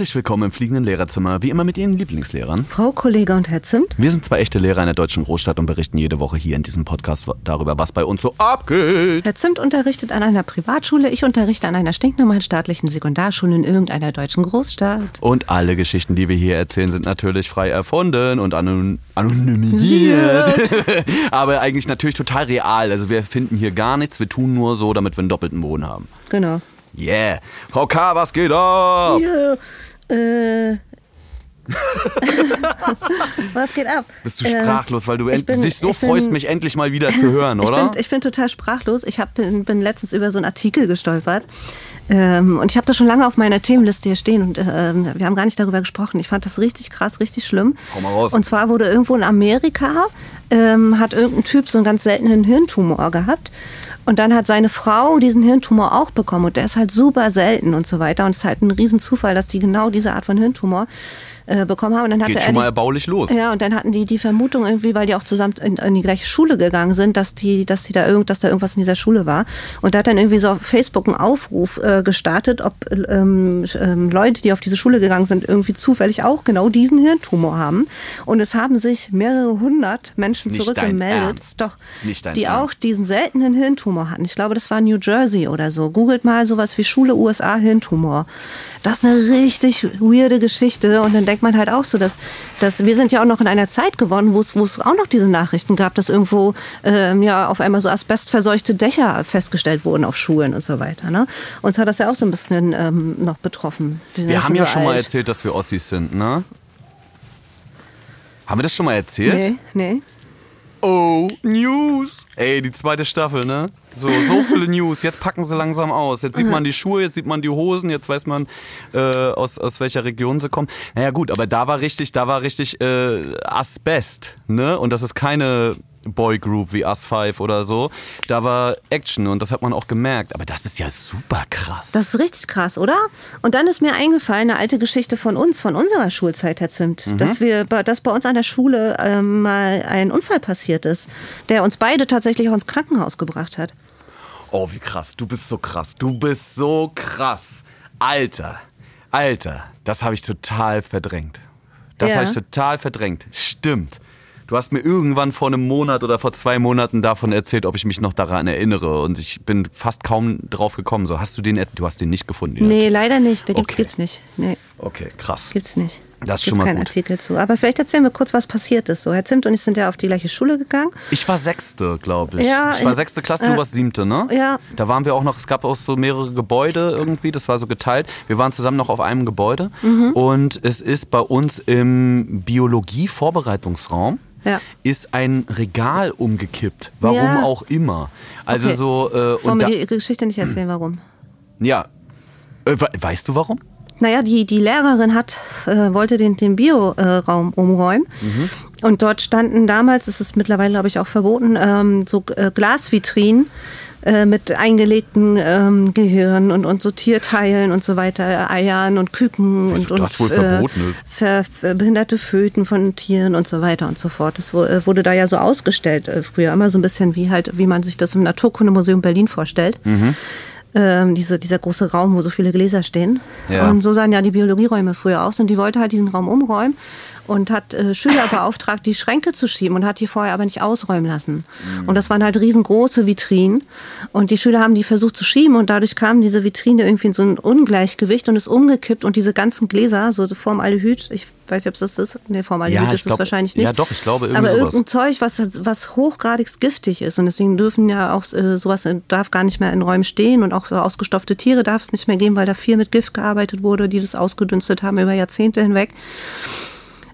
Herzlich willkommen im fliegenden Lehrerzimmer, wie immer mit Ihren Lieblingslehrern. Frau Kollege und Herr Zimt. Wir sind zwei echte Lehrer in der deutschen Großstadt und berichten jede Woche hier in diesem Podcast darüber, was bei uns so abgeht. Herr Zimt unterrichtet an einer Privatschule, ich unterrichte an einer stinknormalen staatlichen Sekundarschule in irgendeiner deutschen Großstadt. Und alle Geschichten, die wir hier erzählen, sind natürlich frei erfunden und anon anonymisiert. Aber eigentlich natürlich total real. Also wir finden hier gar nichts, wir tun nur so, damit wir einen doppelten Boden haben. Genau. Yeah. Frau K., was geht ab? Ja, äh. Was geht ab? Bist du sprachlos, weil du bin- dich so ich bin- freust, mich endlich mal wieder zu hören, oder? Ich bin, ich bin total sprachlos. Ich hab, bin, bin letztens über so einen Artikel gestolpert. Ähm, und ich habe das schon lange auf meiner Themenliste hier stehen und ähm, wir haben gar nicht darüber gesprochen. Ich fand das richtig krass, richtig schlimm. Hau mal raus. Und zwar wurde irgendwo in Amerika, ähm, hat irgendein Typ so einen ganz seltenen Hirntumor gehabt. Und dann hat seine Frau diesen Hirntumor auch bekommen. Und der ist halt super selten und so weiter. Und es ist halt ein Riesenzufall, dass die genau diese Art von Hirntumor äh, bekommen haben. Und dann hatte Geht er schon mal erbaulich los. ja, und dann hatten die die Vermutung irgendwie, weil die auch zusammen in, in die gleiche Schule gegangen sind, dass die, dass die da irgend, dass da irgendwas in dieser Schule war. Und da hat dann irgendwie so auf Facebook einen Aufruf äh, gestartet, ob ähm, ähm, Leute, die auf diese Schule gegangen sind, irgendwie zufällig auch genau diesen Hirntumor haben. Und es haben sich mehrere hundert Menschen zurückgemeldet, doch, die Ernst. auch diesen seltenen Hirntumor hatten. Ich glaube, das war New Jersey oder so. Googelt mal sowas wie Schule USA Hirntumor. Das ist eine richtig weirde Geschichte. Und dann denkt man halt auch so, dass, dass wir sind ja auch noch in einer Zeit geworden, wo es, wo es auch noch diese Nachrichten gab, dass irgendwo ähm, ja auf einmal so asbestverseuchte Dächer festgestellt wurden auf Schulen und so weiter. Ne? Uns hat das ja auch so ein bisschen ähm, noch betroffen. sind Wir haben ja so schon mal erzählt, dass wir Ossis sind, ne? Haben wir das schon mal erzählt? Nee, nee. Oh, News. Ey, die zweite Staffel, ne? So, so viele News. Jetzt packen sie langsam aus. Jetzt sieht man die Schuhe, jetzt sieht man die Hosen, jetzt weiß man, äh, aus, aus welcher Region sie kommen. Naja, gut, aber da war richtig, da war richtig äh, Asbest, ne? Und das ist keine Boygroup wie Us 5 oder so. Da war Action und das hat man auch gemerkt. Aber das ist ja super krass. Das ist richtig krass, oder? Und dann ist mir eingefallen, eine alte Geschichte von uns, von unserer Schulzeit, Herr Zimt, Mhm. dass, wir, dass bei uns an der Schule ähm, mal ein Unfall passiert ist, der uns beide tatsächlich auch ins Krankenhaus gebracht hat. Oh, wie krass. Du bist so krass. Du bist so krass. Alter, Alter, das habe ich total verdrängt. Das Ja. habe ich total verdrängt. Stimmt. Du hast mir irgendwann vor einem Monat oder vor zwei Monaten davon erzählt, ob ich mich noch daran erinnere. Und ich bin fast kaum drauf gekommen. So, hast du den, du hast den nicht gefunden? den Nee, leider nicht. Da gibt's, Okay. gibt's nicht. Nee, Okay, krass. gibt's nicht. Das ist schon mal keinen gut. Artikel zu. Aber vielleicht erzählen wir kurz, was passiert ist. So, Herr Zimt und ich sind ja auf die gleiche Schule gegangen. Ich war Sechste, glaube ich. Ja, ich war sechste Klasse, äh, du warst siebte, ne? ja. Da waren wir auch noch, es gab auch so mehrere Gebäude irgendwie, das war so geteilt. Wir waren zusammen noch auf einem Gebäude Mhm. und es ist bei uns im Biologie-Vorbereitungsraum Ja. ist ein Regal umgekippt. Warum Ja. auch immer. Also Okay. so, äh, Wollen wir die Geschichte nicht erzählen, warum? ja. Äh, we- weißt du warum? Naja, die, die Lehrerin hat, äh, wollte den, den Bioraum umräumen. Und dort standen damals, es ist mittlerweile, glaube ich, auch verboten, ähm, so äh, Glasvitrinen äh, mit eingelegten ähm, Gehirn und, und so Tierteilen und so weiter, äh, Eiern und Küken Wieso und, das und ver, behinderte Föten von Tieren und so weiter und so fort. Das äh, wurde da ja so ausgestellt äh, früher, immer so ein bisschen wie halt, wie man sich das im Naturkundemuseum Berlin vorstellt. Mhm. Ähm, diese, dieser große Raum, wo so viele Gläser stehen. Ja. Und so sahen ja die Biologieräume früher aus. Und die wollte halt diesen Raum umräumen und hat äh, Schüler beauftragt, die Schränke zu schieben und hat die vorher aber nicht ausräumen lassen. Und das waren halt riesengroße Vitrinen. Und die Schüler haben die versucht zu schieben und dadurch kam diese Vitrine irgendwie in so ein Ungleichgewicht und ist umgekippt und diese ganzen Gläser, so Formaldehyd, ich weiß nicht, ob es das ist, nee, Formaldehyd Ja, ist es glaub- wahrscheinlich nicht. ja, doch, ich glaube, irgendwie Aber sowas. irgendein Zeug, was, was hochgradig giftig ist. Und deswegen dürfen ja auch äh, sowas in- darf gar nicht mehr in Räumen stehen und auch so ausgestopfte Tiere darf es nicht mehr geben, weil da viel mit Gift gearbeitet wurde, die das ausgedünstet haben über Jahrzehnte hinweg.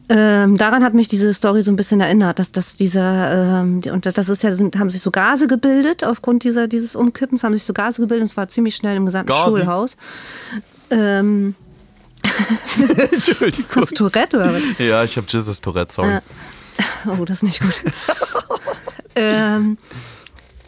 Ähm, daran hat mich diese Story so ein bisschen erinnert, dass, dass dieser, ähm, und das ist ja, sind, haben sich so Gase gebildet aufgrund dieser, dieses Umkippens, haben sich so Gase gebildet und es war ziemlich schnell im gesamten Gasi. Schulhaus. Ähm, Entschuldigung. hast Tourette oder was? Ja, ich habe Jesus Tourette, sorry. Ja. Oh, das ist nicht gut. ähm,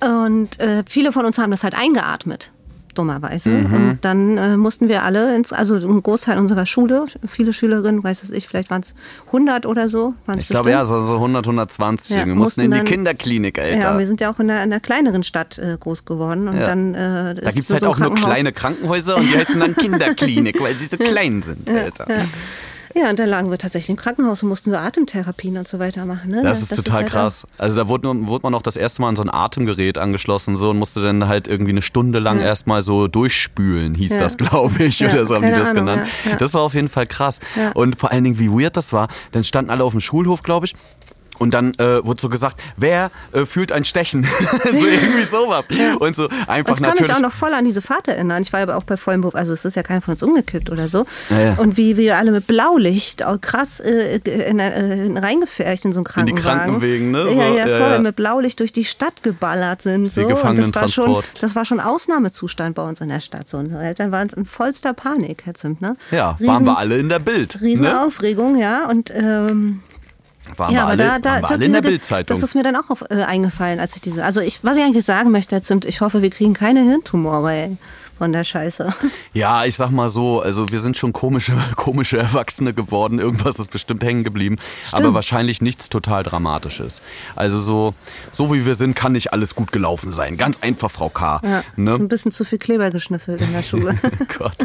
und äh, viele von uns haben das halt eingeatmet. Dummerweise. Und dann äh, mussten wir alle, ins, also ein Großteil unserer Schule, viele Schülerinnen, weiß es ich, vielleicht waren es 100 oder so. Ich glaube, ja, so so 100, 120. Ja, wir mussten in die mussten dann- Kinderklinik, Alter. Ja, wir sind ja auch in einer, in einer kleineren Stadt äh, groß geworden. Und Ja. dann, äh, da gibt es so halt ein auch nur kleine Krankenhäuser und die heißen dann Kinderklinik, weil sie so klein sind, Alter. Ja, und dann lagen wir tatsächlich im Krankenhaus und mussten so Atemtherapien und so weiter machen. Ne? Das ist total halt krass. Also da wurde, wurde man auch das erste Mal an so ein Atemgerät angeschlossen so und musste dann halt irgendwie eine Stunde lang erstmal so durchspülen, hieß Ja. das, glaube ich, Ja, oder so haben die das Ahnung, genannt. ja, ja. Das war auf jeden Fall krass. Ja. Und vor allen Dingen, wie weird das war, dann standen alle auf dem Schulhof, glaube ich. Und dann äh, wurde so gesagt, wer äh, fühlt ein Stechen? so irgendwie sowas. Und so einfach Und ich kann natürlich. mich auch noch voll an diese Fahrt erinnern. Ich war aber auch bei vollem Beruf, also es ist ja keiner von uns umgekippt oder so. Ja, ja. Und wie wir alle mit Blaulicht auch krass äh, in, äh, reingefärcht in so einen In die Krankenwagen. Krankenwegen, ne? Ja, So, ja, ja, voll ja. mit Blaulicht durch die Stadt geballert sind. So. Wie Und das war, schon, das war schon Ausnahmezustand bei uns in der Stadt. So. Unsere Eltern waren in vollster Panik, Herr Zimt. Ne? ja, Riesen, waren wir alle in der Bild. Riesen Ne? Aufregung, ja. Und ähm, Waren ja, wir aber alle, da, da, waren wir das, alle in der Bildzeitung. Das ist mir dann auch auf, äh, eingefallen, als ich diese. Also ich, was ich eigentlich sagen möchte, Herr Zimt, ich hoffe, wir kriegen keine Hirntumore ey, von der Scheiße. Ja, ich sag mal so, also wir sind schon komische, komische Erwachsene geworden. Irgendwas ist bestimmt hängen geblieben. Aber wahrscheinlich nichts total Dramatisches. Also so, so wie wir sind, kann nicht alles gut gelaufen sein. Ganz einfach, Frau K. Ja, Ne? Ein bisschen zu viel Kleber geschnüffelt in der Schule. Gott.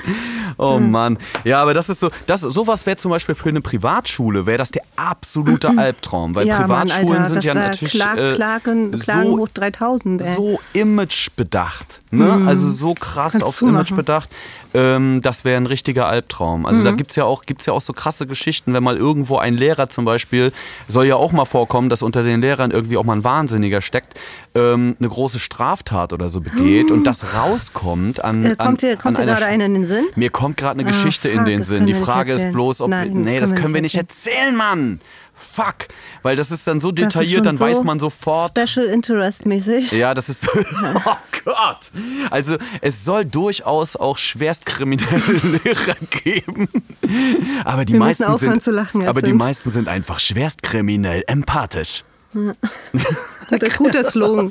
Oh Mann. Ja, aber das ist so, das, sowas wäre zum Beispiel für eine Privatschule, wäre das der absolute Albtraum. Weil ja, Mann, Privatschulen Alter, sind ja natürlich Klag, äh, Klagen, Klagen so hoch 3000. Ey. so imagebedacht. Ne? Also so krass aufs du Image bedacht. Ähm, das wäre ein richtiger Albtraum. Also da Mhm. gibt's ja, auch, gibt's ja auch so krasse Geschichten, wenn mal irgendwo ein Lehrer zum Beispiel, soll ja auch mal vorkommen, dass unter den Lehrern irgendwie auch mal ein Wahnsinniger steckt, ähm, eine große Straftat oder so begeht und das rauskommt an. Äh, kommt dir, kommt dir an einer gerade einer in den Sinn? Mir kommt gerade eine Ah, Geschichte in fuck, den das Sinn. Die Frage ist erzählen. bloß, ob. Nein, nee, das können wir nicht erzählen, Mann! Fuck! Weil das ist dann so detailliert, dann so weiß man sofort. Special Interest mäßig. Ja, das ist. Oh Gott! Also, es soll durchaus auch schwerstkriminelle Lehrer geben. Aber die Wir meisten aufhören sind. zu lachen, aber die meisten sind einfach schwerstkriminell empathisch. Guter, guter Slogan.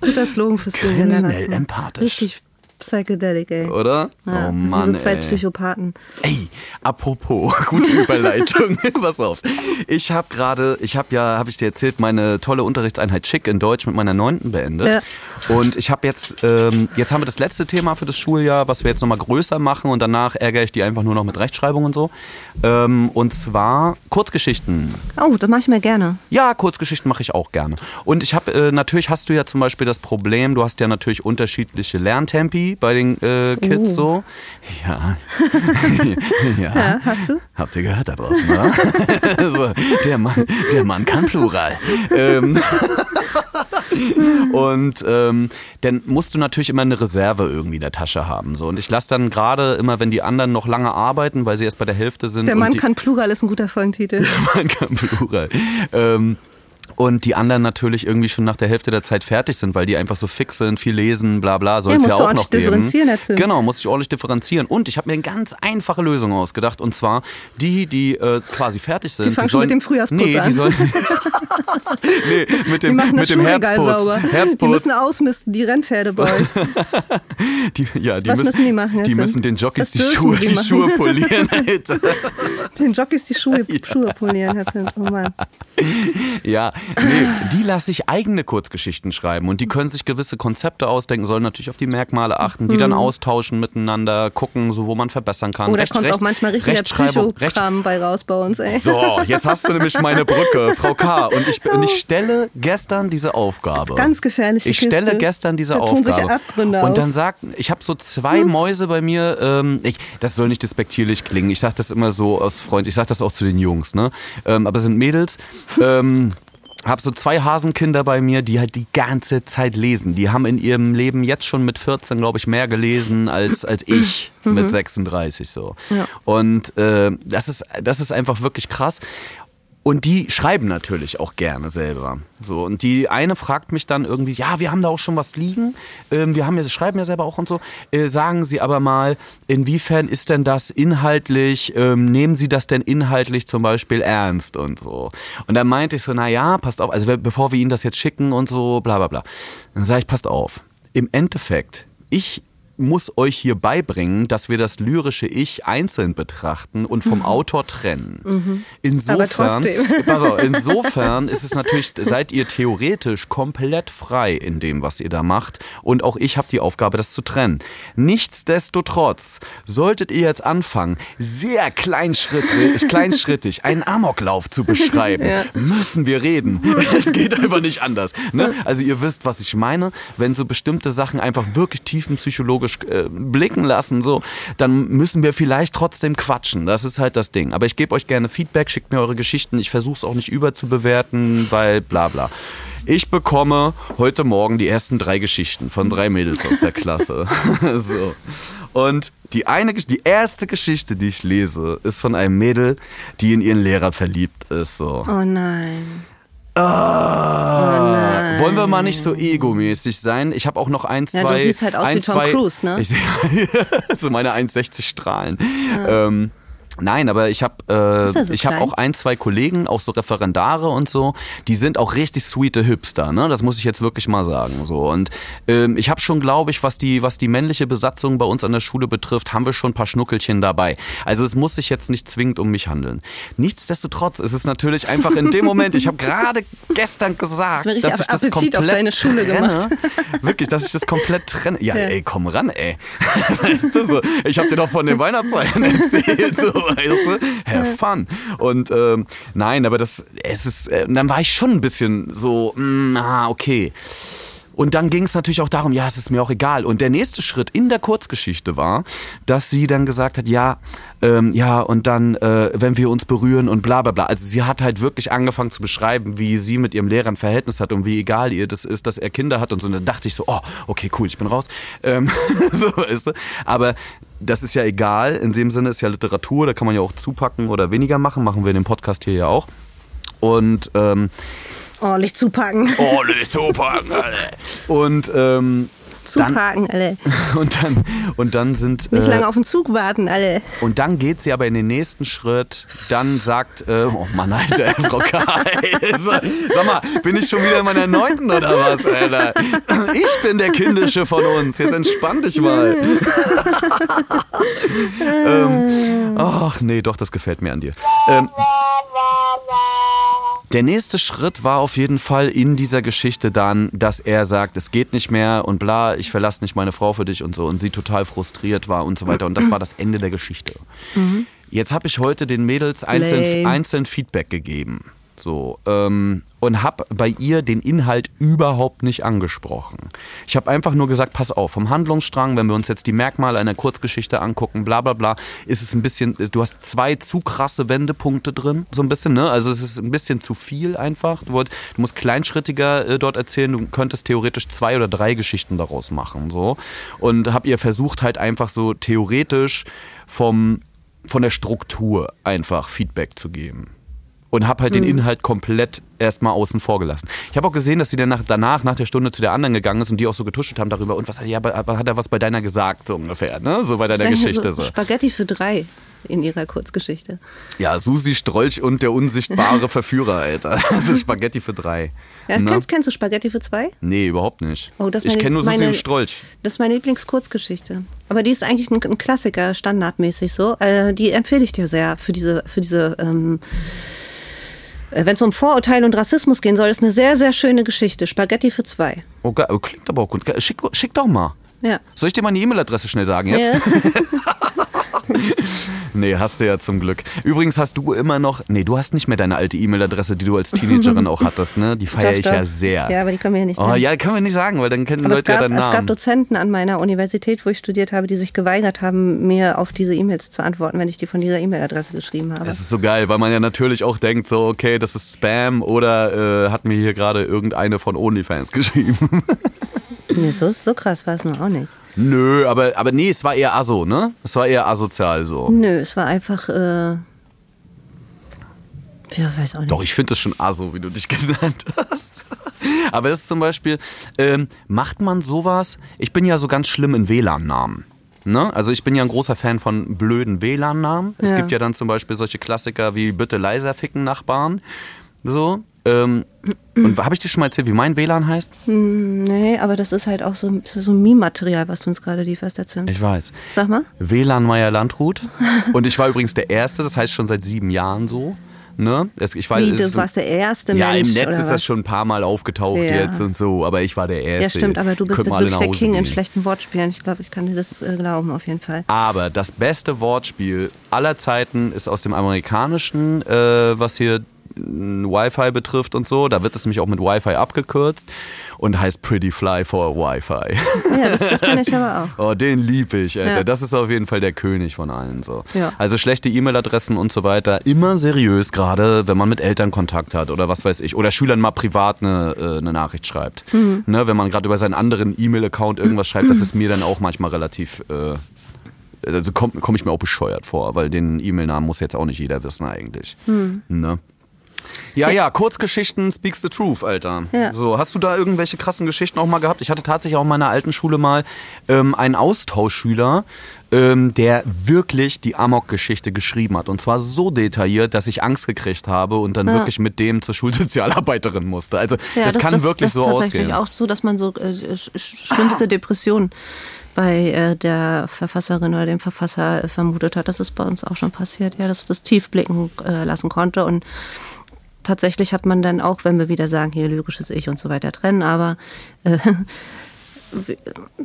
Guter Slogan fürs. Kriminell empathisch. Richtig psychedelic, ey. Oder? Ja, oh Mann. Diese zwei ey. Psychopathen. Ey, apropos, gute Überleitung. Pass auf. Ich habe gerade, ich habe ja, habe ich dir erzählt, meine tolle Unterrichtseinheit Schick in Deutsch mit meiner Neunten beendet. Und ich habe jetzt, ähm, jetzt haben wir das letzte Thema für das Schuljahr, was wir jetzt nochmal größer machen und danach ärgere ich die einfach nur noch mit Rechtschreibung und so. Ähm, und zwar Kurzgeschichten. Oh, das mache ich mir gerne. Ja, Kurzgeschichten mache ich auch gerne. Und ich habe, äh, natürlich hast du ja zum Beispiel das Problem, du hast ja natürlich unterschiedliche Lerntempi bei den äh, Kids so. Ja. ja. Ja, hast du? Habt ihr gehört da draußen, oder? so, der, Mann, der Mann kann Plural. ähm, und ähm, dann musst du natürlich immer eine Reserve irgendwie in der Tasche haben. So. Und ich lasse dann gerade immer, wenn die anderen noch lange arbeiten, weil sie erst bei der Hälfte sind. Der Mann kann Plural ist ein guter Folgentitel. man kann Plural. Ähm, und die anderen natürlich irgendwie schon nach der Hälfte der Zeit fertig sind, weil die einfach so fix sind, viel lesen, bla bla, soll es ja, du auch noch geben. Genau, muss ich ordentlich differenzieren. Und ich habe mir eine ganz einfache Lösung ausgedacht. Und zwar die, die äh, quasi fertig sind. Die fangen schon sollen, mit dem Frühjahrsputz nee, Die an. sollen, nee, mit Die dem, mit dem Herbstputz. sauber. Die Herbstputz. müssen ausmisten, die Rennpferde bei euch. Die, ja, die Was müssen, müssen die machen jetzt Die müssen den Jockeys die Schuhe, die die? Schuhe polieren, Alter. Den Jockeys die Schuhe, Schuhe polieren. Herr Zimt. Oh Mann. Ja, nee, die lasse ich eigene Kurzgeschichten schreiben und die können sich gewisse Konzepte ausdenken, sollen natürlich auf die Merkmale achten, die dann austauschen miteinander, gucken, so wo man verbessern kann. Oh, da Recht- kommt Recht- auch manchmal richtiger Psychokram bei raus bei uns, ey. so, jetzt hast du nämlich meine Brücke, Frau K. Und ich, und ich stelle gestern diese Aufgabe. Ganz gefährliche Ich stelle Kiste. gestern diese Da Aufgabe. Abgründe und dann sagt, ich habe so zwei Mäuse bei mir, ähm, ich, das soll nicht despektierlich klingen. Ich sage das immer so aus Freund, ich sage das auch zu den Jungs, ne? Ähm, aber es sind Mädels. Ähm, hab so zwei Hasenkinder bei mir, die halt die ganze Zeit lesen. Die haben in ihrem Leben jetzt schon mit 14, glaube ich, mehr gelesen als, als ich mit 36 so. Ja. Und äh, das, ist, das ist einfach wirklich krass. Und die schreiben natürlich auch gerne selber. So, und die eine fragt mich dann irgendwie, ja, wir haben da auch schon was liegen, ähm, wir haben ja, schreiben ja selber auch und so. Äh, sagen Sie aber mal, inwiefern ist denn das inhaltlich, ähm, nehmen Sie das denn inhaltlich zum Beispiel ernst und so. Und dann meinte ich so, na ja, passt auf, also bevor wir Ihnen das jetzt schicken und so, bla bla bla. Dann sage ich, passt auf. Im Endeffekt, ich muss euch hier beibringen, dass wir das lyrische Ich einzeln betrachten und vom Autor trennen. Insofern, pass auf, insofern ist es natürlich, seid ihr theoretisch komplett frei in dem, was ihr da macht. Und auch ich habe die Aufgabe, das zu trennen. Nichtsdestotrotz solltet ihr jetzt anfangen, sehr kleinschrittig, kleinschrittig einen Amoklauf zu beschreiben, Ja. müssen wir reden. Es geht einfach nicht anders. Ne? Also ihr wisst, was ich meine. Wenn so bestimmte Sachen einfach wirklich tiefenpsychologisch äh, blicken lassen, so, dann müssen wir vielleicht trotzdem quatschen. Das ist halt das Ding. Aber ich gebe euch gerne Feedback, schickt mir eure Geschichten. Ich versuche es auch nicht überzubewerten, weil bla bla. Ich bekomme heute Morgen die ersten drei Geschichten von drei Mädels aus der Klasse. so. Und die eine, die erste Geschichte, die ich lese, ist von einem Mädel, die in ihren Lehrer verliebt ist. So. Oh nein. Ah, wollen wir mal nicht so egomäßig sein? Ich habe auch noch ein, zwei. Ja, du siehst halt aus ein, wie Tom zwei, Cruise, ne? Ich, so meine 1,60 Strahlen. Ähm, Nein, aber ich habe äh, so ich habe auch ein, zwei Kollegen, auch so Referendare und so, die sind auch richtig sweete Hipster, ne? Das muss ich jetzt wirklich mal sagen. So. Und ähm, ich habe schon, glaube ich, was die, was die männliche Besatzung bei uns an der Schule betrifft, haben wir schon ein paar Schnuckelchen dabei. Also es muss sich jetzt nicht zwingend um mich handeln. Nichtsdestotrotz ist es natürlich einfach in dem Moment, ich habe gerade gestern gesagt, richtig dass ich das Appetit auf komplett deine Schule trenne. gemacht. Wirklich, dass ich das komplett trenne. Ja, Ja. ey, komm ran, ey. Weißt du, so, ich habe dir doch von den Weihnachtsfeiern erzählt, so, weißt du? Have fun. Und ähm, nein, aber das, es ist, äh, dann war ich schon ein bisschen so, mm, ah, okay. Und dann ging es natürlich auch darum, ja, es ist mir auch egal. Und der nächste Schritt in der Kurzgeschichte war, dass sie dann gesagt hat, ja, ähm, ja, und dann, äh, wenn wir uns berühren und bla bla bla. Also sie hat halt wirklich angefangen zu beschreiben, wie sie mit ihrem Lehrer ein Verhältnis hat und wie egal ihr das ist, dass er Kinder hat und so. Und dann dachte ich so, oh, okay, cool, ich bin raus. Ähm, so, weißt du? Aber das ist ja egal. In dem Sinne ist ja Literatur, da kann man ja auch zupacken oder weniger machen. Machen wir in dem Podcast hier ja auch. Und ähm, Ordentlich zupacken. Oh, nicht zupacken, Alter. Und, ähm, Zupacken, alle. und dann, und dann sind, Nicht äh, lange auf den Zug warten, alle. und dann geht sie aber in den nächsten Schritt, dann sagt, äh, oh Mann, Alter, Frau Kai, sag mal, bin ich schon wieder in meiner Neunten oder was, Alter? Ich bin der Kindische von uns, jetzt entspann dich mal. ähm, ach nee, doch, das gefällt mir an dir. Ähm, der nächste Schritt war auf jeden Fall in dieser Geschichte dann, dass er sagt, es geht nicht mehr und bla, ich verlasse nicht meine Frau für dich und so und sie total frustriert war und so weiter und das war das Ende der Geschichte. Jetzt habe ich heute den Mädels einzeln, einzeln Feedback gegeben. So, ähm, und habe bei ihr den Inhalt überhaupt nicht angesprochen. Ich habe einfach nur gesagt, pass auf, vom Handlungsstrang, wenn wir uns jetzt die Merkmale einer Kurzgeschichte angucken, bla bla bla, ist es ein bisschen, du hast zwei zu krasse Wendepunkte drin, so ein bisschen, ne? Also es ist ein bisschen zu viel einfach. Du, wollt, du musst kleinschrittiger äh, dort erzählen, du könntest theoretisch zwei oder drei Geschichten daraus machen, so. Und habe ihr versucht halt einfach so theoretisch vom, von der Struktur einfach Feedback zu geben und habe halt den Inhalt komplett erstmal außen vor gelassen. Ich habe auch gesehen, dass sie dann nach, danach, nach der Stunde zu der anderen gegangen ist und die auch so getuschelt haben darüber. Und was, ja, hat er was bei deiner gesagt, so ungefähr, ne? So bei deiner Geschichte. So. Spaghetti für drei in ihrer Kurzgeschichte. Ja, Susi Strolch und der unsichtbare Verführer, Alter. Also Spaghetti für drei. Ja, Ne? kennst, kennst du Spaghetti für zwei? Nee, überhaupt nicht. Oh, das ich kenne nur Susi meine- und Strolch. Das ist meine Lieblingskurzgeschichte. Aber die ist eigentlich ein, ein Klassiker, standardmäßig so. Äh, die empfehle ich dir sehr für diese, für diese ähm, wenn es um Vorurteile und Rassismus gehen soll, ist eine sehr, sehr schöne Geschichte. Spaghetti für zwei. Oh, geil. Oh, klingt aber auch gut. Schick, schick doch mal. Ja. Soll ich dir mal die E-Mail-Adresse schnell sagen jetzt? Ja. Nee, hast du ja zum Glück. Übrigens hast du immer noch, nee, du hast nicht mehr deine alte E-Mail-Adresse, die du als Teenagerin auch hattest, ne? Die feiere ich doch. ja sehr. Ja, aber die können wir ja nicht Oh, nennen. ja, können wir nicht sagen, weil dann kennen Aber Leute ja gab, deinen es gab Namen. Dozenten an meiner Universität, wo ich studiert habe, die sich geweigert haben, mir auf diese E-Mails zu antworten, wenn ich die von dieser E-Mail-Adresse geschrieben habe. Das ist so geil, weil man ja natürlich auch denkt, so, okay, das ist Spam oder äh, hat mir hier gerade irgendeine von OnlyFans geschrieben. Nee, so, so krass war es noch auch nicht. Nö, aber, aber nee, es war eher aso, ne? Es war eher asozial so. Nö, es war einfach, äh, ja, weiß auch nicht. Doch, ich finde das schon aso, wie du dich genannt hast. Aber es ist zum Beispiel, ähm, macht man sowas? Ich bin ja so ganz schlimm in WLAN-Namen. Ne? Also ich bin ja ein großer Fan von blöden WLAN-Namen. Es Ja. gibt ja dann zum Beispiel solche Klassiker wie bitte leiser ficken Nachbarn. So. Ähm, und habe ich dir schon mal erzählt, wie mein WLAN heißt? Nee, aber das ist halt auch so, so ein Meme-Material, was du uns gerade lieferst erzählen. Ich weiß. Sag mal. WLAN Meier Landrut. Und ich war übrigens der Erste, das heißt schon seit sieben Jahren so. Ne? Ich weiß, Wie, du warst der erste ja, Mensch, im Netz ist was? das schon ein paar Mal aufgetaucht Ja. jetzt und so, aber ich war der Erste. Ja, stimmt, aber du bist wirklich der King in gehen. schlechten Wortspielen. Ich glaube, ich kann dir das äh, glauben, auf jeden Fall. Aber das beste Wortspiel aller Zeiten ist aus dem amerikanischen, äh, was hier Wi-Fi betrifft und so. Da wird es nämlich auch mit Wi-Fi abgekürzt und heißt Pretty Fly for Wi-Fi. Ja, das, das kann ich aber auch. Oh, den lieb ich, Alter. Ja. Das ist auf jeden Fall der König von allen. So. Ja. Also schlechte E-Mail-Adressen und so weiter. Immer seriös, gerade wenn man mit Eltern Kontakt hat oder was weiß ich. Oder Schülern mal privat eine, äh, eine Nachricht schreibt. Mhm. Ne, wenn man gerade über seinen anderen E-Mail-Account irgendwas schreibt, das ist mir dann auch manchmal relativ. Äh, also komme komm ich mir auch bescheuert vor, weil den E-Mail-Namen muss jetzt auch nicht jeder wissen eigentlich. Hm. Ne? Ja, ja, Kurzgeschichten speaks the truth, Alter. Ja. So, hast du da irgendwelche krassen Geschichten auch mal gehabt? Ich hatte tatsächlich auch in meiner alten Schule mal ähm, einen Austauschschüler, ähm, der wirklich die Amok-Geschichte geschrieben hat. Und zwar so detailliert, dass ich Angst gekriegt habe und dann wirklich mit dem zur Schulsozialarbeiterin musste. Also das, kann wirklich das so ausgehen. auch so, dass man so äh, sch sch- schlimmste Depressionen bei äh, der Verfasserin oder dem Verfasser äh, vermutet hat. Das ist bei uns auch schon passiert, ja, dass das tief blicken äh, lassen konnte. Und tatsächlich hat man dann auch, wenn wir wieder sagen, hier lyrisches Ich und so weiter trennen, aber äh,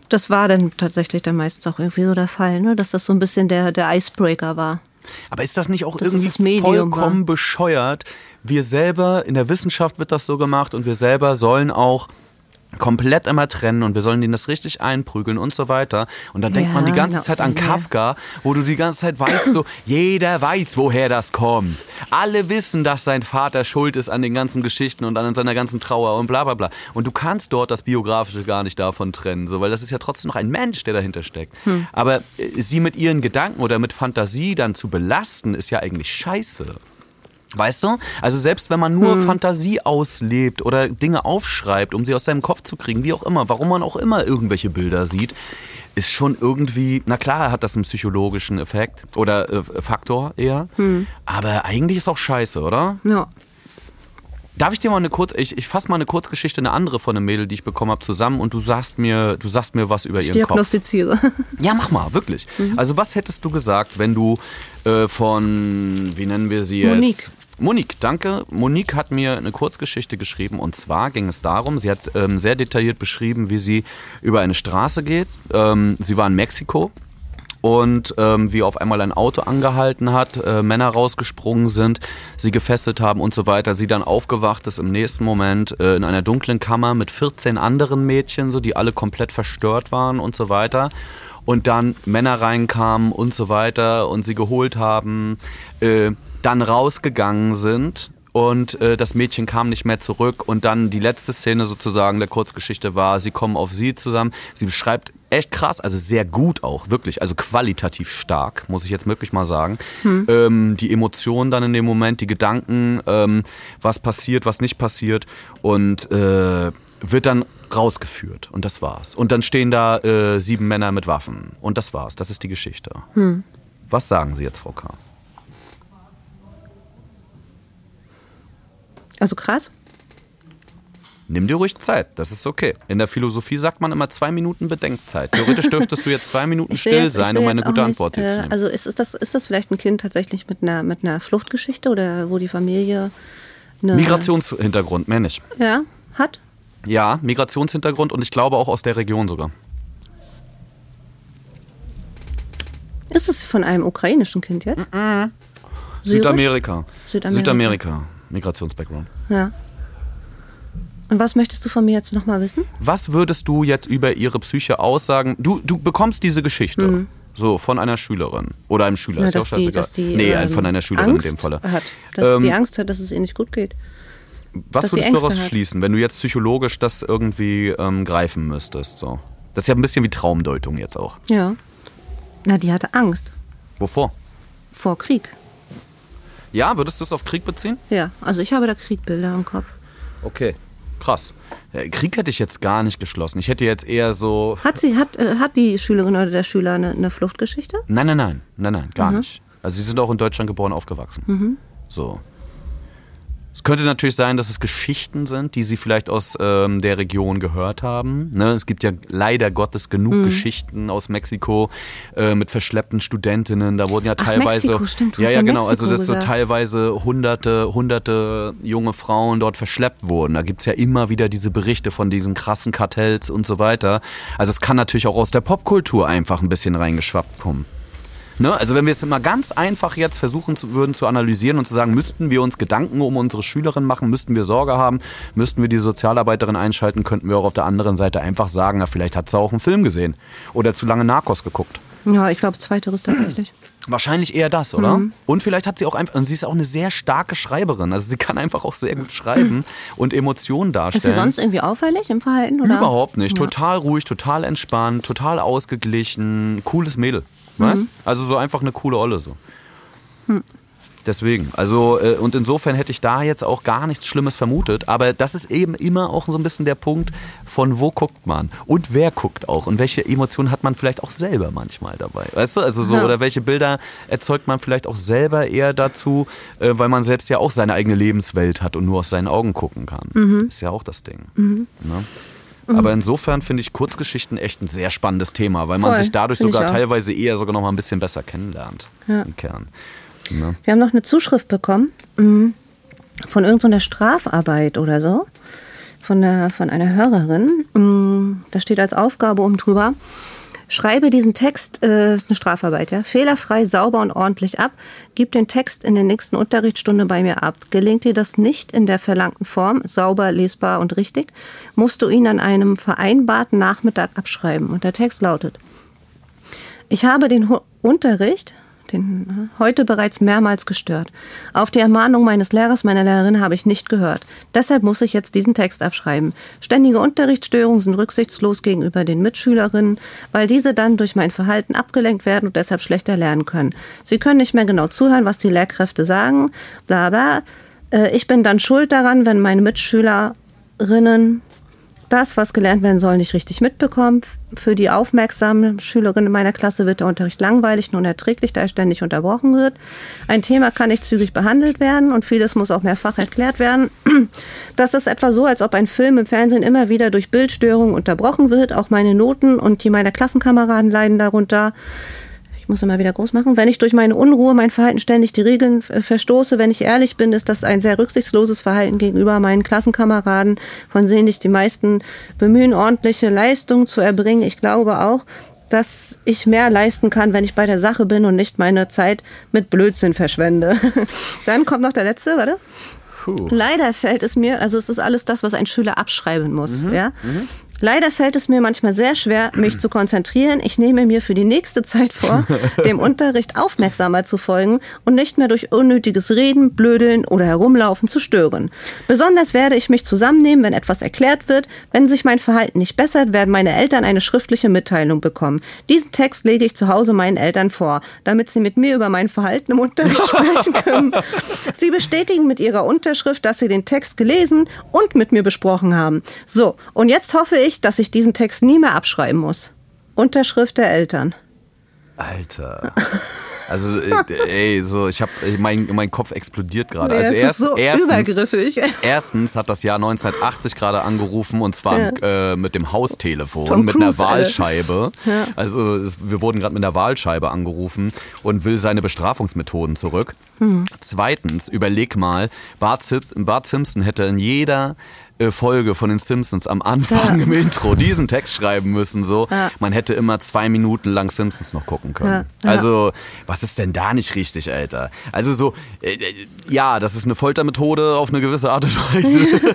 das war dann tatsächlich dann meistens auch irgendwie so der Fall, ne? dass das so ein bisschen der, der Icebreaker war. Aber ist das nicht auch Das irgendwie vollkommen bescheuert? Wir selber, in der Wissenschaft wird das so gemacht und wir selber sollen auch komplett immer trennen und wir sollen denen das richtig einprügeln und so weiter. Und dann denkt Ja, man die ganze na, Zeit an ja. Kafka, wo du die ganze Zeit weißt, so, jeder weiß, woher das kommt. Alle wissen, dass sein Vater schuld ist an den ganzen Geschichten und an seiner ganzen Trauer und bla bla bla. Und du kannst dort das Biografische gar nicht davon trennen, so, weil das ist ja trotzdem noch ein Mensch, der dahinter steckt. Hm. Aber äh, sie mit ihren Gedanken oder mit Fantasie dann zu belasten, ist ja eigentlich scheiße. Weißt du? Also selbst wenn man Hm. nur Fantasie auslebt oder Dinge aufschreibt, um sie aus seinem Kopf zu kriegen, wie auch immer, warum man auch immer irgendwelche Bilder sieht, ist schon irgendwie, na klar hat das einen psychologischen Effekt oder äh, Faktor eher, Hm. aber eigentlich ist auch scheiße, oder? Ja. Darf ich dir mal eine kurz, ich, ich fasse mal eine Kurzgeschichte, eine andere von einem Mädel, die ich bekommen habe, zusammen und du sagst mir, du sagst mir was über ihren Kopf. Diagnostiziere. Ja, mach mal, wirklich. Mhm. Also was hättest du gesagt, wenn du äh, von, wie nennen wir sie jetzt? Monique. Monique, danke. Monique hat mir eine Kurzgeschichte geschrieben und zwar ging es darum, sie hat ähm, sehr detailliert beschrieben, wie sie über eine Straße geht. Ähm, sie war in Mexiko und ähm, wie auf einmal ein Auto angehalten hat, äh, Männer rausgesprungen sind, sie gefesselt haben und so weiter. Sie dann aufgewacht ist im nächsten Moment äh, in einer dunklen Kammer mit 14 anderen Mädchen, so die alle komplett verstört waren und so weiter. Und dann Männer reinkamen und so weiter und sie geholt haben, äh, dann rausgegangen sind und äh, das Mädchen kam nicht mehr zurück und dann die letzte Szene sozusagen der Kurzgeschichte war, sie kommen auf sie zusammen. Sie beschreibt echt krass, also sehr gut auch, wirklich, also qualitativ stark, muss ich jetzt wirklich mal sagen. Ähm, die Emotionen dann in dem Moment, die Gedanken, ähm, was passiert, was nicht passiert und äh, wird dann rausgeführt und das war's. Und dann stehen da äh, sieben Männer mit Waffen und das war's, das ist die Geschichte. Was sagen Sie jetzt, Frau K.? Also krass. Nimm dir ruhig Zeit, das ist okay. In der Philosophie sagt man immer zwei Minuten Bedenkzeit. Theoretisch dürftest du jetzt zwei Minuten still jetzt- sein, um eine gute nicht, Antwort hier zu äh, nehmen. Also ist, ist, das, ist das vielleicht ein Kind tatsächlich mit einer, mit einer Fluchtgeschichte oder wo die Familie eine, Migrationshintergrund, mehr nicht. ja, hat? Ja, Migrationshintergrund und ich glaube auch aus der Region sogar. Ist es von einem ukrainischen Kind jetzt? Syrisch? Südamerika. Südamerika. Südamerika. Migrationsbackground. Ja. Und was möchtest du von mir jetzt nochmal wissen? Was würdest du jetzt über ihre Psyche aussagen? Du, du bekommst diese Geschichte. So, von einer Schülerin. Oder einem Schüler. Na, ist ja auch dass, die, scheißegal. dass die nee, ähm, von einer Schülerin Angst in dem Falle. Hat, dass Ähm, die Angst hat, dass es ihr nicht gut geht. Was dass würdest du daraus hat. schließen, wenn du jetzt psychologisch das irgendwie ähm, greifen müsstest? So. Das ist ja ein bisschen wie Traumdeutung jetzt auch. Ja. Na, die hatte Angst Wovor? vor Krieg. Ja, würdest du es auf Krieg beziehen? Ja, also ich habe da Kriegbilder im Kopf. Okay. Krass. Äh, Krieg hätte ich jetzt gar nicht geschlossen. Ich hätte jetzt eher so. Hat sie, hat, äh, hat die Schülerin oder der Schüler eine, eine Fluchtgeschichte? Nein, nein, nein. Nein, nein, gar Mhm. nicht. Also sie sind auch in Deutschland geboren, aufgewachsen. So. Es könnte natürlich sein, dass es Geschichten sind, die sie vielleicht aus ähm, der Region gehört haben. Ne? Es gibt ja leider Gottes genug Mhm. Geschichten aus Mexiko äh, mit verschleppten Studentinnen. Da wurden ja Ach, teilweise, Mexiko, stimmt, ja ja genau, also Mexiko dass so gesagt. teilweise hunderte, hunderte junge Frauen dort verschleppt wurden. Da gibt's ja immer wieder diese Berichte von diesen krassen Kartells und so weiter. Also es kann natürlich auch aus der Popkultur einfach ein bisschen reingeschwappt kommen. Ne? Also wenn wir es mal ganz einfach jetzt versuchen zu, würden zu analysieren und zu sagen, müssten wir uns Gedanken um unsere Schülerin machen, müssten wir Sorge haben, müssten wir die Sozialarbeiterin einschalten, könnten wir auch auf der anderen Seite einfach sagen, na, vielleicht hat sie auch einen Film gesehen oder zu lange Narcos geguckt. Ja, ich glaube, zweiteres tatsächlich. Wahrscheinlich eher das, oder? Mhm. Und vielleicht hat sie auch einfach, und sie ist auch eine sehr starke Schreiberin. Also sie kann einfach auch sehr gut schreiben und Emotionen Ist darstellen. sie sonst irgendwie auffällig im Verhalten? Oder? Überhaupt nicht. Ja. Total ruhig, total entspannt, total ausgeglichen, cooles Mädel. Weißt? Also so einfach eine coole Olle so. Deswegen, also äh, und insofern hätte ich da jetzt auch gar nichts Schlimmes vermutet, aber das ist eben immer auch so ein bisschen der Punkt, von wo guckt man und wer guckt auch und welche Emotionen hat man vielleicht auch selber manchmal dabei, weißt du, also so Ja. oder welche Bilder erzeugt man vielleicht auch selber eher dazu, äh, weil man selbst ja auch seine eigene Lebenswelt hat und nur aus seinen Augen gucken kann, ist ja auch das Ding. Ne? Aber insofern finde ich Kurzgeschichten echt ein sehr spannendes Thema, weil man Voll, sich dadurch sogar teilweise eher sogar noch mal ein bisschen besser kennenlernt Ja. im Kern. Ne? Wir haben noch eine Zuschrift bekommen mm, von irgendeiner Strafarbeit oder so. Von, der, von einer Hörerin. Mm, Da steht als Aufgabe oben drüber. Schreibe diesen Text, äh, ist eine Strafarbeit, ja, fehlerfrei, sauber und ordentlich ab. Gib den Text in der nächsten Unterrichtsstunde bei mir ab. Gelingt dir das nicht in der verlangten Form, sauber, lesbar und richtig, musst du ihn an einem vereinbarten Nachmittag abschreiben. Und der Text lautet, ich habe den Hu- Unterricht den, äh, heute bereits mehrmals gestört. Auf die Ermahnung meines Lehrers, meiner Lehrerin habe ich nicht gehört. Deshalb muss ich jetzt diesen Text abschreiben. Ständige Unterrichtsstörungen sind rücksichtslos gegenüber den Mitschülerinnen, weil diese dann durch mein Verhalten abgelenkt werden und deshalb schlechter lernen können. Sie können nicht mehr genau zuhören, was die Lehrkräfte sagen, bla bla. Äh, Ich bin dann schuld daran, wenn meine Mitschülerinnen das, was gelernt werden soll, nicht richtig mitbekommen. Für die aufmerksamen Schülerinnen meiner Klasse wird der Unterricht langweilig und unerträglich, da er ständig unterbrochen wird. Ein Thema kann nicht zügig behandelt werden und vieles muss auch mehrfach erklärt werden. Das ist etwa so, als ob ein Film im Fernsehen immer wieder durch Bildstörungen unterbrochen wird. Auch meine Noten und die meiner Klassenkameraden leiden darunter. Ich muss immer wieder groß machen. Wenn ich durch meine Unruhe, mein Verhalten ständig die Regeln äh, verstoße, wenn ich ehrlich bin, ist das ein sehr rücksichtsloses Verhalten gegenüber meinen Klassenkameraden, von denen sich die meisten bemühen, ordentliche Leistungen zu erbringen. Ich glaube auch, dass ich mehr leisten kann, wenn ich bei der Sache bin und nicht meine Zeit mit Blödsinn verschwende. Dann kommt noch der letzte, warte. Puh. Leider fällt es mir, also es ist alles das, was ein Schüler abschreiben muss, ja. Leider fällt es mir manchmal sehr schwer, mich zu konzentrieren. Ich nehme mir für die nächste Zeit vor, dem Unterricht aufmerksamer zu folgen und nicht mehr durch unnötiges Reden, Blödeln oder Herumlaufen zu stören. Besonders werde ich mich zusammennehmen, wenn etwas erklärt wird. Wenn sich mein Verhalten nicht bessert, werden meine Eltern eine schriftliche Mitteilung bekommen. Diesen Text lege ich zu Hause meinen Eltern vor, damit sie mit mir über mein Verhalten im Unterricht sprechen können. Sie bestätigen mit ihrer Unterschrift, dass sie den Text gelesen und mit mir besprochen haben. So, und jetzt hoffe ich, dass ich diesen Text nie mehr abschreiben muss. Unterschrift der Eltern. Alter. Also, äh, ey, so, ich hab, äh, mein, mein Kopf explodiert gerade. Ja, Also erst, ist so erstens, übergriffig. erstens hat das Jahr 1980 gerade angerufen und zwar äh, mit dem Haustelefon, Tom mit einer Cruise. Wahlscheibe. Also es, wir wurden gerade mit einer Wahlscheibe angerufen und will seine Bestrafungsmethoden zurück. Hm. Zweitens, überleg mal, Bart, Sim- Bart Simpson hätte in jeder Folge von den Simpsons am Anfang Ja. im Intro diesen Text schreiben müssen. So, Ja. man hätte immer zwei Minuten lang Simpsons noch gucken können. Ja. Ja. Also, was ist denn da nicht richtig, Alter? Also so, äh, äh, ja, das ist eine Foltermethode auf eine gewisse Art und Weise.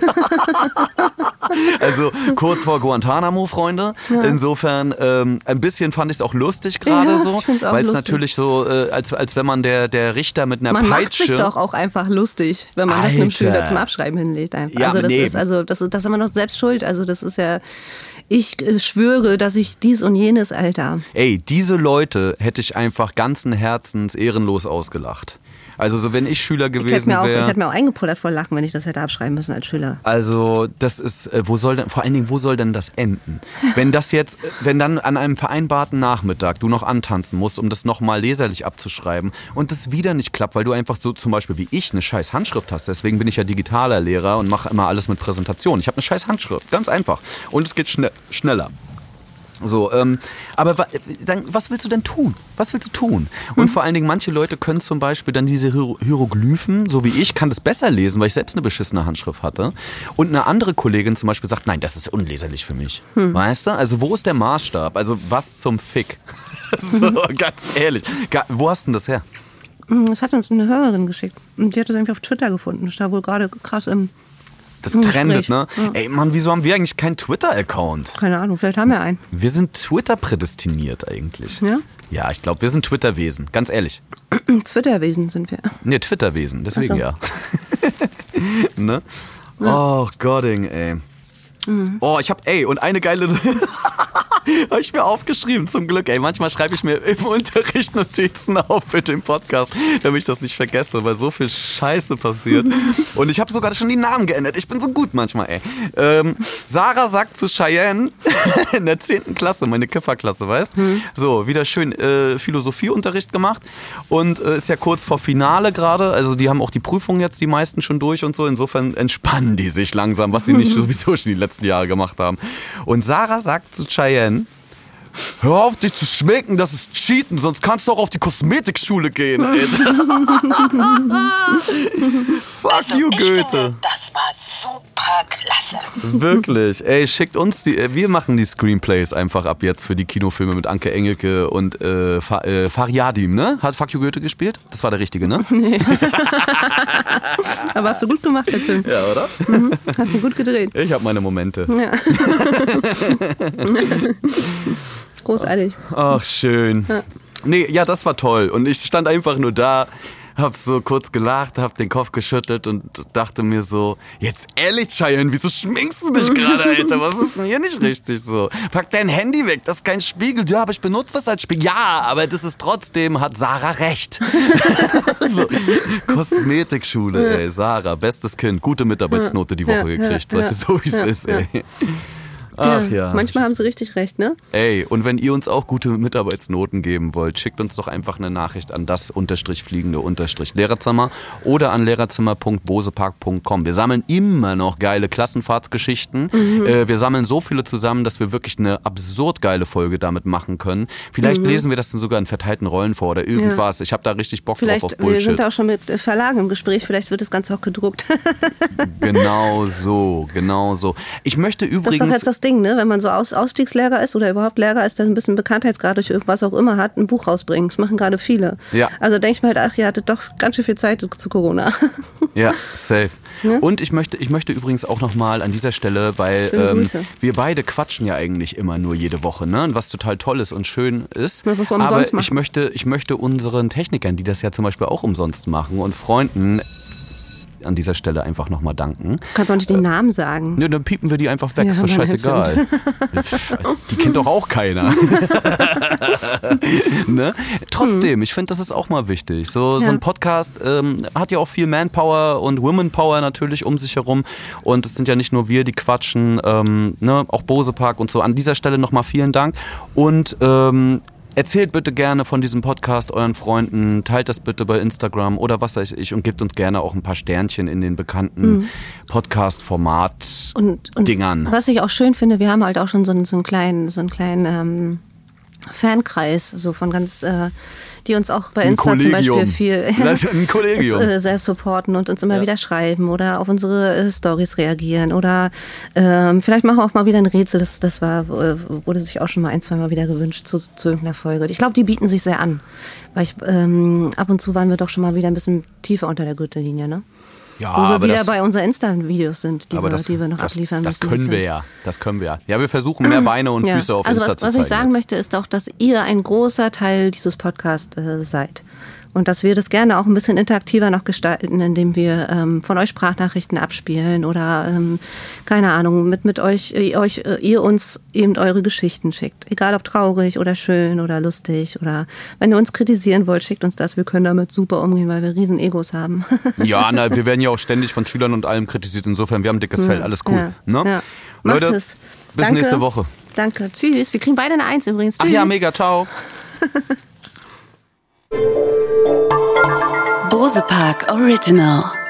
also kurz vor Guantanamo, Freunde. Insofern, ähm, ein bisschen fand ich es auch lustig gerade Ja, so, weil es natürlich so, äh, als, als wenn man der, der Richter mit einer Man macht Peitsche... sich doch auch einfach lustig, wenn man das einem Alter. Schüler zum Abschreiben hinlegt. Einfach. Ja, also das nee. ist also das ist das ist immer noch selbst schuld. Also das ist ja ich äh, schwöre, dass ich dies und jenes Alter. Ey, diese Leute hätte ich einfach ganzen Herzens ehrenlos ausgelacht. Also so wenn ich Schüler gewesen mir, auch, ich wäre. hätte mir auch eingepullert vor Lachen, wenn ich das hätte abschreiben müssen als Schüler. Also das ist, äh, wo soll denn, vor allen Dingen, wo soll denn das enden? Wenn das jetzt, wenn dann an einem vereinbarten Nachmittag du noch antanzen musst, um das nochmal leserlich abzuschreiben und das wieder nicht klappt, weil du einfach so zum Beispiel wie ich eine scheiß Handschrift hast. Deswegen bin ich ja digitaler Lehrer und mache immer alles mit Präsentation. Ich habe eine scheiß Handschrift, ganz einfach. Und es geht schnell, schneller. So, ähm, aber wa dann, was willst du denn tun? Was willst du tun? Und vor allen Dingen, manche Leute können zum Beispiel dann diese Hiero Hieroglyphen, so wie ich, kann das besser lesen, weil ich selbst eine beschissene Handschrift hatte. Und eine andere Kollegin zum Beispiel sagt, nein, das ist unleserlich für mich. Weißt du? Also wo ist der Maßstab? Also was zum Fick? so, ganz ehrlich. Wo hast du denn das her? Das hat uns eine Hörerin geschickt. Und die hat das irgendwie auf Twitter gefunden. Ist da wohl gerade krass im. Das Im trendet, ne? Ja. Ey, Mann, wieso haben wir eigentlich keinen Twitter-Account? Keine Ahnung, vielleicht haben wir einen. Wir sind Twitter prädestiniert eigentlich. Ja? Ja, ich glaube, wir sind Twitter-Wesen, ganz ehrlich. Twitterwesen sind wir. Ne, Twitter-Wesen, deswegen Ach ja. ne? Oh, Godding, ey. Mhm. Oh, ich hab, ey, und eine geile. habe ich mir aufgeschrieben, zum Glück. Ey, manchmal schreibe ich mir im Unterricht Notizen auf für den Podcast, damit ich das nicht vergesse, weil so viel Scheiße passiert. Und ich habe sogar schon die Namen geändert. Ich bin so gut manchmal, ey. Ähm, Sarah sagt zu Cheyenne in der 10. Klasse, meine Kifferklasse, weißt So, wieder schön äh, Philosophieunterricht gemacht und äh, ist ja kurz vor Finale gerade. Also, die haben auch die Prüfungen jetzt die meisten schon durch und so. Insofern entspannen die sich langsam, was sie nicht sowieso schon die letzten Jahre gemacht haben. Und Sarah sagt zu Cheyenne, Hör auf, dich zu schminken, das ist Cheaten, sonst kannst du auch auf die Kosmetikschule gehen. Fuck you, Also, ich Goethe. Finde, das war super klasse. Wirklich. Ey, schickt uns die. äh, Wir machen die Screenplays einfach ab jetzt für die Kinofilme mit Anke Engelke und äh, Fa äh, Fariadim, ne? Hat You Goethe gespielt? Das war der richtige, ne? Aber hast du gut gemacht, der Film. ja, oder? Hast du gut gedreht. Ich habe meine Momente. Ja. Großartig. Ach, schön. Nee, ja, das war toll. Und ich stand einfach nur da, hab so kurz gelacht, hab den Kopf geschüttelt und dachte mir so, jetzt ehrlich, Cheyenne, wieso schminkst du dich gerade, Alter? Was ist denn hier nicht richtig so? Pack dein Handy weg, das ist kein Spiegel. Ja, aber ich benutze das als Spiegel. Ja, aber das ist trotzdem, hat Sarah recht. so, Kosmetikschule, ey, Sarah, bestes Kind, gute Mitarbeitsnote die Woche gekriegt. Sag ich ja, das so, wie es ist, ey. Ach ja. Manchmal haben sie richtig recht, ne? Ey, und wenn ihr uns auch gute Mitarbeitsnoten geben wollt, schickt uns doch einfach eine Nachricht an das unterstrich fliegende unterstrich Lehrerzimmer oder an lehrerzimmer.bosepark.com. Wir sammeln immer noch geile Klassenfahrtsgeschichten. Mhm. Äh, wir sammeln so viele zusammen, dass wir wirklich eine absurd geile Folge damit machen können. Vielleicht Mhm. lesen wir das dann sogar in verteilten Rollen vor oder irgendwas. Ich habe da richtig Bock Vielleicht, drauf auf wir Bullshit. sind da auch schon mit Verlagen im Gespräch, vielleicht wird das Ganze auch gedruckt. Genau so, genau so. Ich möchte Das ist doch übrigens... jetzt das Ding, ne? Wenn man so Aus Ausstiegslehrer ist oder überhaupt Lehrer ist, der ein bisschen Bekanntheitsgrad durch irgendwas auch immer hat, ein Buch rausbringen. Das machen gerade viele. Ja. Also denke ich mir halt, ach, ihr hattet doch ganz schön viel Zeit zu Corona. Ja, safe. Und ich möchte, ich möchte übrigens auch nochmal an dieser Stelle, weil ähm, wir beide quatschen ja eigentlich immer nur jede Woche, ne? Und was total toll ist und schön ist. Ja, Aber ich möchte, ich möchte unseren Technikern, die das ja zum Beispiel auch umsonst machen und Freunden an dieser Stelle einfach nochmal danken. Du kannst auch nicht den Namen sagen. Ne, dann piepen wir die einfach weg, Ja, ist doch scheißegal. die kennt doch auch keiner. ne? Trotzdem, ich finde, das ist auch mal wichtig. So, so Ja. ein Podcast ähm, hat ja auch viel Manpower und Womenpower natürlich um sich herum. Und es sind ja nicht nur wir, die quatschen, ähm, ne? auch Bose Park und so. An dieser Stelle nochmal vielen Dank. Und ähm, Erzählt bitte gerne von diesem Podcast euren Freunden, teilt das bitte bei Instagram oder was weiß ich und gebt uns gerne auch ein paar Sternchen in den bekannten Podcast-Format. Und, und Dingern. was ich auch schön finde, wir haben halt auch schon so einen, so einen kleinen, so einen kleinen ähm, Fankreis, so von ganz, äh, die uns auch bei Ein Insta zum. Beispiel viel ein Kollegium. äh, sehr supporten und uns immer wieder schreiben oder auf unsere äh, Stories reagieren oder ähm, vielleicht machen wir auch mal wieder ein Rätsel. Das, das war, äh, wurde sich auch schon mal ein, zwei Mal wieder gewünscht zu, zu irgendeiner Folge. Ich glaube, die bieten sich sehr an, weil ich ähm, ab und zu waren wir doch schon mal wieder ein bisschen tiefer unter der Gürtellinie, ne? Ja, Wo wir aber wieder das, bei unseren Insta-Videos sind, die, wir, das, die wir noch das, abliefern das müssen. können wir ja. Das können wir ja. Ja, wir versuchen mehr Beine und Ja. Füße auf also Insta was, zu was zeigen. ich sagen jetzt. möchte, ist auch, dass ihr ein großer Teil dieses Podcasts äh, seid. Und dass wir das gerne auch ein bisschen interaktiver noch gestalten, indem wir ähm, von euch Sprachnachrichten abspielen oder ähm, keine Ahnung, mit, mit euch, äh, euch, äh, ihr uns eben eure Geschichten schickt. Egal ob traurig oder schön oder lustig oder wenn ihr uns kritisieren wollt, schickt uns das. Wir können damit super umgehen, weil wir riesen Egos haben. Ja, na, wir werden ja auch ständig von Schülern und allem kritisiert. Insofern, wir haben ein dickes Fell. Alles cool. Ja, Ne? ja. Macht Leute, es. bis Danke. nächste Woche. Danke. Tschüss. Wir kriegen beide eine Eins übrigens. Ach Tschüss. ja, mega, ciao. Bose Park Original.